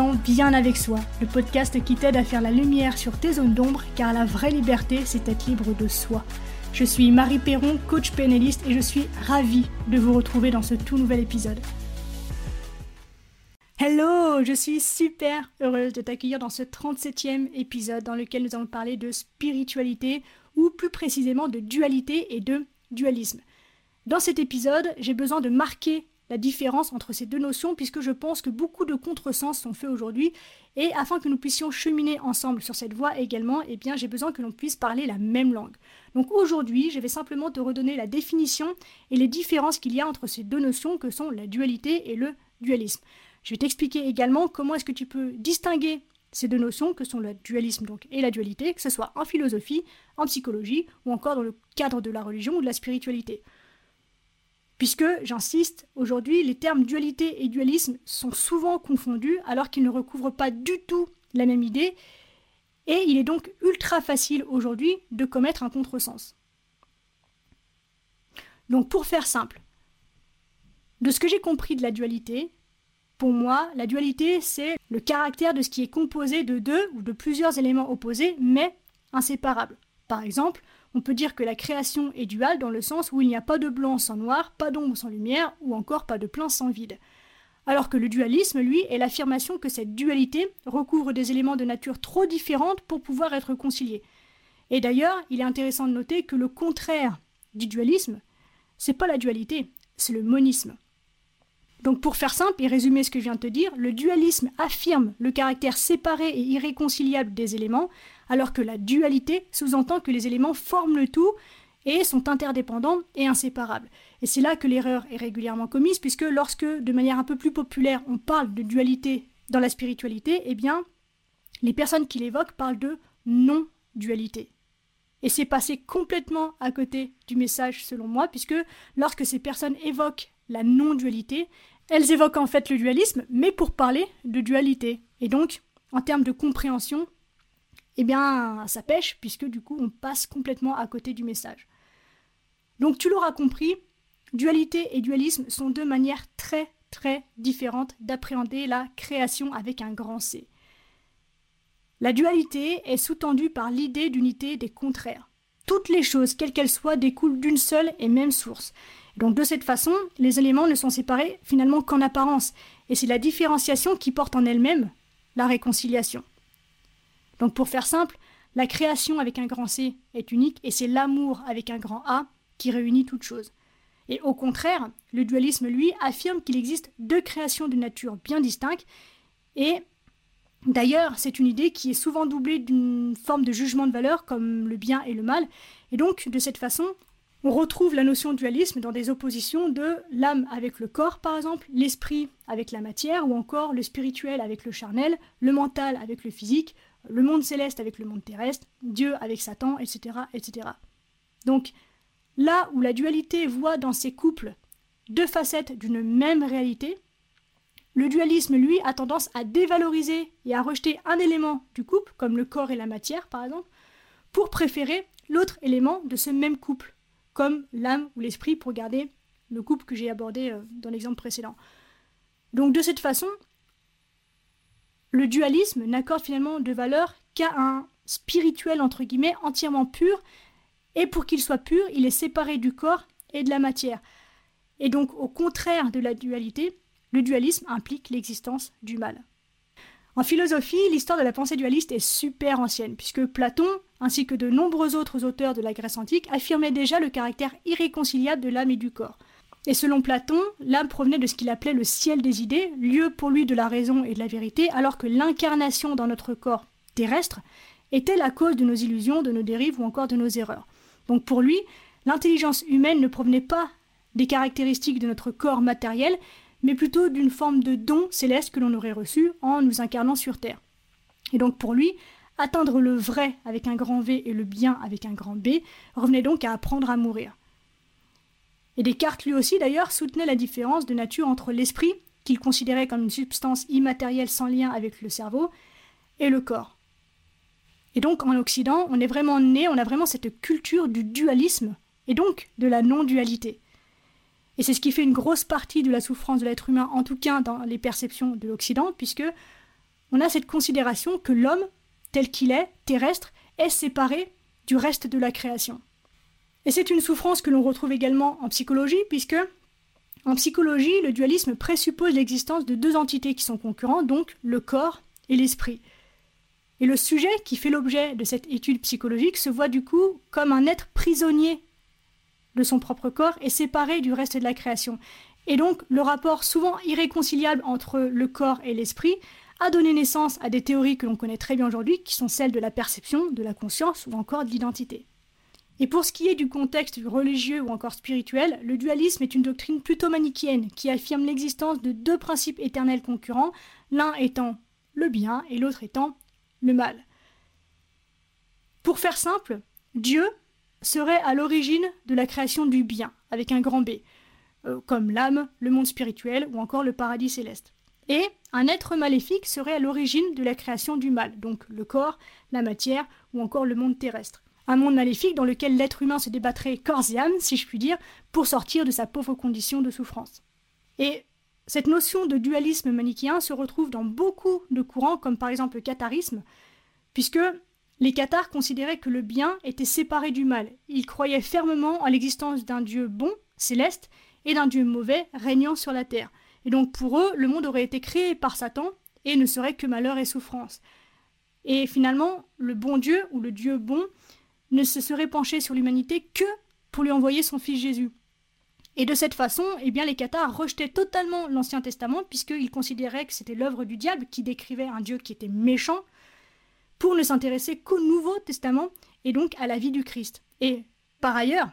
bien avec soi, le podcast qui t'aide à faire la lumière sur tes zones d'ombre, car la vraie liberté, c'est être libre de soi. Je suis Marie Perron, coach pénaliste, et je suis ravie de vous retrouver dans ce tout nouvel épisode. Hello, je suis super heureuse de t'accueillir dans ce 37e épisode dans lequel nous allons parler de spiritualité, ou plus précisément de dualité et de dualisme. Dans cet épisode, j'ai besoin de marquer la différence entre ces deux notions puisque je pense que beaucoup de contresens sont faits aujourd'hui et afin que nous puissions cheminer ensemble sur cette voie également, eh bien j'ai besoin que l'on puisse parler la même langue. Donc aujourd'hui, je vais simplement te redonner la définition et les différences qu'il y a entre ces deux notions que sont la dualité et le dualisme. Je vais t'expliquer également comment est-ce que tu peux distinguer ces deux notions que sont le dualisme donc et la dualité, que ce soit en philosophie, en psychologie ou encore dans le cadre de la religion ou de la spiritualité. Puisque, j'insiste, aujourd'hui, les termes dualité et dualisme sont souvent confondus alors qu'ils ne recouvrent pas du tout la même idée, et il est donc ultra facile aujourd'hui de commettre un contresens. Donc pour faire simple, de ce que j'ai compris de la dualité, pour moi, la dualité, c'est le caractère de ce qui est composé de deux ou de plusieurs éléments opposés, mais inséparables. Par exemple, on peut dire que la création est duale dans le sens où il n'y a pas de blanc sans noir, pas d'ombre sans lumière, ou encore pas de plein sans vide. Alors que le dualisme, lui, est l'affirmation que cette dualité recouvre des éléments de nature trop différentes pour pouvoir être conciliés. Et d'ailleurs, il est intéressant de noter que le contraire du dualisme, c'est pas la dualité, c'est le monisme. Donc pour faire simple et résumer ce que je viens de te dire, le dualisme affirme le caractère séparé et irréconciliable des éléments, alors que la dualité sous-entend que les éléments forment le tout et sont interdépendants et inséparables. Et c'est là que l'erreur est régulièrement commise, puisque lorsque, de manière un peu plus populaire, on parle de dualité dans la spiritualité, eh bien, les personnes qui l'évoquent parlent de non-dualité. Et c'est passé complètement à côté du message selon moi, puisque lorsque ces personnes évoquent la non-dualité, elles évoquent en fait le dualisme, mais pour parler de dualité. Et donc, en termes de compréhension, eh bien, ça pêche, puisque du coup, on passe complètement à côté du message. Donc, tu l'auras compris, dualité et dualisme sont deux manières très, très différentes d'appréhender la création avec un grand C. La dualité est sous-tendue par l'idée d'unité des contraires. Toutes les choses, quelles qu'elles soient, découlent d'une seule et même source. Donc de cette façon, les éléments ne sont séparés finalement qu'en apparence, et c'est la différenciation qui porte en elle-même la réconciliation. Donc pour faire simple, la création avec un grand C est unique, et c'est l'amour avec un grand A qui réunit toutes choses. Et au contraire, le dualisme, lui, affirme qu'il existe deux créations de nature bien distinctes, et d'ailleurs, c'est une idée qui est souvent doublée d'une forme de jugement de valeur comme le bien et le mal, et donc de cette façon, on retrouve la notion de dualisme dans des oppositions de l'âme avec le corps, par exemple, l'esprit avec la matière, ou encore le spirituel avec le charnel, le mental avec le physique, le monde céleste avec le monde terrestre, Dieu avec Satan, etc. etc. Donc, là où la dualité voit dans ces couples deux facettes d'une même réalité, le dualisme, lui, a tendance à dévaloriser et à rejeter un élément du couple, comme le corps et la matière, par exemple, pour préférer l'autre élément de ce même couple comme l'âme ou l'esprit pour garder le couple que j'ai abordé euh, dans l'exemple précédent. Donc de cette façon, le dualisme n'accorde finalement de valeur qu'à un spirituel entre guillemets entièrement pur, et pour qu'il soit pur, il est séparé du corps et de la matière. Et donc au contraire de la dualité, le dualisme implique l'existence du mal. En philosophie, l'histoire de la pensée dualiste est super ancienne, puisque Platon, ainsi que de nombreux autres auteurs de la Grèce antique, affirmaient déjà le caractère irréconciliable de l'âme et du corps. Et selon Platon, l'âme provenait de ce qu'il appelait le ciel des idées, lieu pour lui de la raison et de la vérité, alors que l'incarnation dans notre corps terrestre était la cause de nos illusions, de nos dérives ou encore de nos erreurs. Donc pour lui, l'intelligence humaine ne provenait pas des caractéristiques de notre corps matériel, mais plutôt d'une forme de don céleste que l'on aurait reçu en nous incarnant sur Terre. Et donc pour lui, atteindre le vrai avec un grand V et le bien avec un grand B revenait donc à apprendre à mourir. Et Descartes lui aussi d'ailleurs soutenait la différence de nature entre l'esprit, qu'il considérait comme une substance immatérielle sans lien avec le cerveau, et le corps. Et donc en Occident, on est vraiment né, on a vraiment cette culture du dualisme, et donc de la non-dualité. Et c'est ce qui fait une grosse partie de la souffrance de l'être humain, en tout cas dans les perceptions de l'Occident, puisque on a cette considération que l'homme, tel qu'il est, terrestre, est séparé du reste de la création. Et c'est une souffrance que l'on retrouve également en psychologie, puisque en psychologie, le dualisme présuppose l'existence de deux entités qui sont concurrentes, donc le corps et l'esprit. Et le sujet qui fait l'objet de cette étude psychologique se voit du coup comme un être prisonnier de son propre corps et séparé du reste de la création. Et donc le rapport souvent irréconciliable entre le corps et l'esprit a donné naissance à des théories que l'on connaît très bien aujourd'hui, qui sont celles de la perception, de la conscience ou encore de l'identité. Et pour ce qui est du contexte religieux ou encore spirituel, le dualisme est une doctrine plutôt manichéenne qui affirme l'existence de deux principes éternels concurrents, l'un étant le bien et l'autre étant le mal. Pour faire simple, Dieu serait à l'origine de la création du bien, avec un grand B, euh, comme l'âme, le monde spirituel ou encore le paradis céleste. Et un être maléfique serait à l'origine de la création du mal, donc le corps, la matière ou encore le monde terrestre. Un monde maléfique dans lequel l'être humain se débattrait corps et âme, si je puis dire, pour sortir de sa pauvre condition de souffrance. Et cette notion de dualisme manichéen se retrouve dans beaucoup de courants, comme par exemple le catharisme, puisque les cathares considéraient que le bien était séparé du mal. Ils croyaient fermement à l'existence d'un Dieu bon, céleste, et d'un Dieu mauvais, régnant sur la terre. Et donc pour eux, le monde aurait été créé par Satan et ne serait que malheur et souffrance. Et finalement, le bon Dieu, ou le Dieu bon, ne se serait penché sur l'humanité que pour lui envoyer son fils Jésus. Et de cette façon, eh bien, les cathares rejetaient totalement l'Ancien Testament, puisqu'ils considéraient que c'était l'œuvre du diable qui décrivait un Dieu qui était méchant, pour ne s'intéresser qu'au Nouveau Testament et donc à la vie du Christ. Et par ailleurs,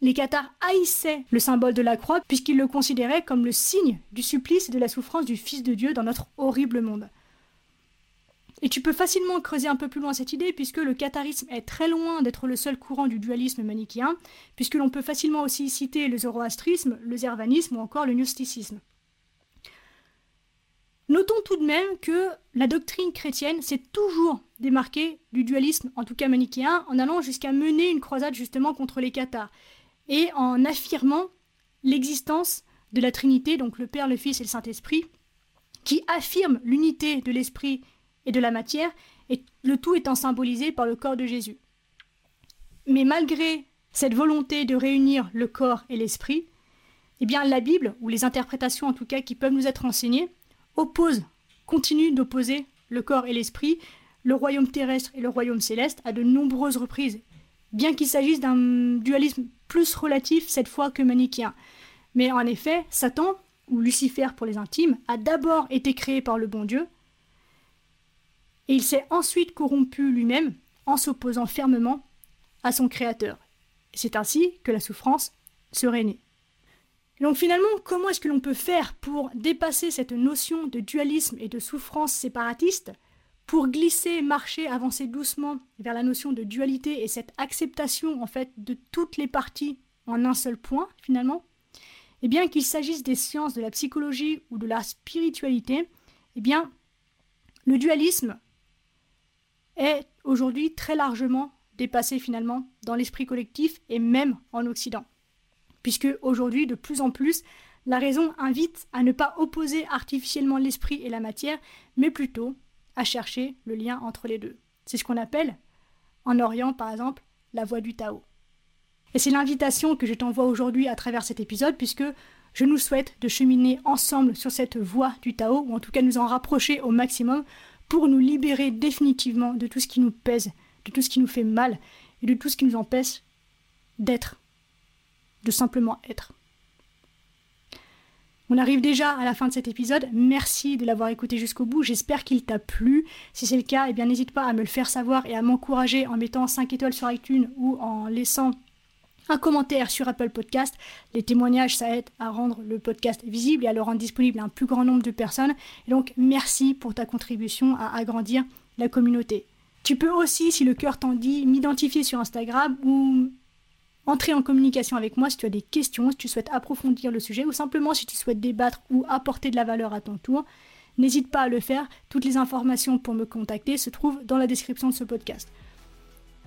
les cathares haïssaient le symbole de la croix, puisqu'ils le considéraient comme le signe du supplice et de la souffrance du Fils de Dieu dans notre horrible monde. Et tu peux facilement creuser un peu plus loin cette idée, puisque le catharisme est très loin d'être le seul courant du dualisme manichéen, puisque l'on peut facilement aussi citer le zoroastrisme, le zervanisme ou encore le gnosticisme. Notons tout de même que la doctrine chrétienne s'est toujours démarquée du dualisme, en tout cas manichéen, en allant jusqu'à mener une croisade justement contre les cathares, et en affirmant l'existence de la Trinité, donc le Père, le Fils et le Saint-Esprit, qui affirme l'unité de l'Esprit et de la matière, et le tout étant symbolisé par le corps de Jésus. Mais malgré cette volonté de réunir le corps et l'esprit, eh bien la Bible, ou les interprétations en tout cas qui peuvent nous être enseignées, opposent, continuent d'opposer le corps et l'esprit, le royaume terrestre et le royaume céleste à de nombreuses reprises, bien qu'il s'agisse d'un dualisme plus relatif cette fois que manichéen. Mais en effet, Satan, ou Lucifer pour les intimes, a d'abord été créé par le bon Dieu, et il s'est ensuite corrompu lui-même en s'opposant fermement à son Créateur. C'est ainsi que la souffrance serait née. Donc finalement, comment est-ce que l'on peut faire pour dépasser cette notion de dualisme et de souffrance séparatiste, pour glisser, marcher, avancer doucement vers la notion de dualité et cette acceptation en fait de toutes les parties en un seul point finalement? Eh bien qu'il s'agisse des sciences de la psychologie ou de la spiritualité, eh bien le dualisme est aujourd'hui très largement dépassé finalement dans l'esprit collectif et même en Occident. Puisque aujourd'hui, de plus en plus, la raison invite à ne pas opposer artificiellement l'esprit et la matière, mais plutôt à chercher le lien entre les deux. C'est ce qu'on appelle, en Orient par exemple, la voie du Tao. Et c'est l'invitation que je t'envoie aujourd'hui à travers cet épisode, puisque je nous souhaite de cheminer ensemble sur cette voie du Tao, ou en tout cas nous en rapprocher au maximum pour nous libérer définitivement de tout ce qui nous pèse, de tout ce qui nous fait mal et de tout ce qui nous empêche d'être, simplement être. On arrive déjà à la fin de cet épisode. Merci de l'avoir écouté jusqu'au bout. J'espère qu'il t'a plu. Si c'est le cas, eh bien n'hésite pas à me le faire savoir et à m'encourager en mettant 5 étoiles sur iTunes ou en laissant un commentaire sur Apple Podcast. Les témoignages, ça aide à rendre le podcast visible et à le rendre disponible à un plus grand nombre de personnes. Donc, merci pour ta contribution à agrandir la communauté. Tu peux aussi, si le cœur t'en dit, m'identifier sur Instagram ou entrer en communication avec moi si tu as des questions, si tu souhaites approfondir le sujet ou simplement si tu souhaites débattre ou apporter de la valeur à ton tour. N'hésite pas à le faire. Toutes les informations pour me contacter se trouvent dans la description de ce podcast.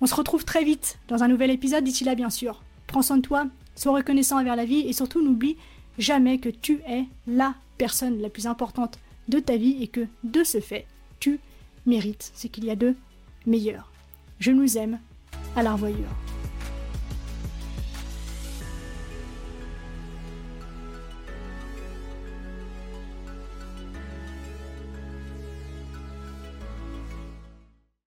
On se retrouve très vite dans un nouvel épisode. D'ici là, bien sûr, Prends soin de toi, sois reconnaissant envers la vie et surtout n'oublie jamais que tu es la personne la plus importante de ta vie et que de ce fait, tu mérites ce qu'il y a de meilleur. Je nous aime, à la revoyure.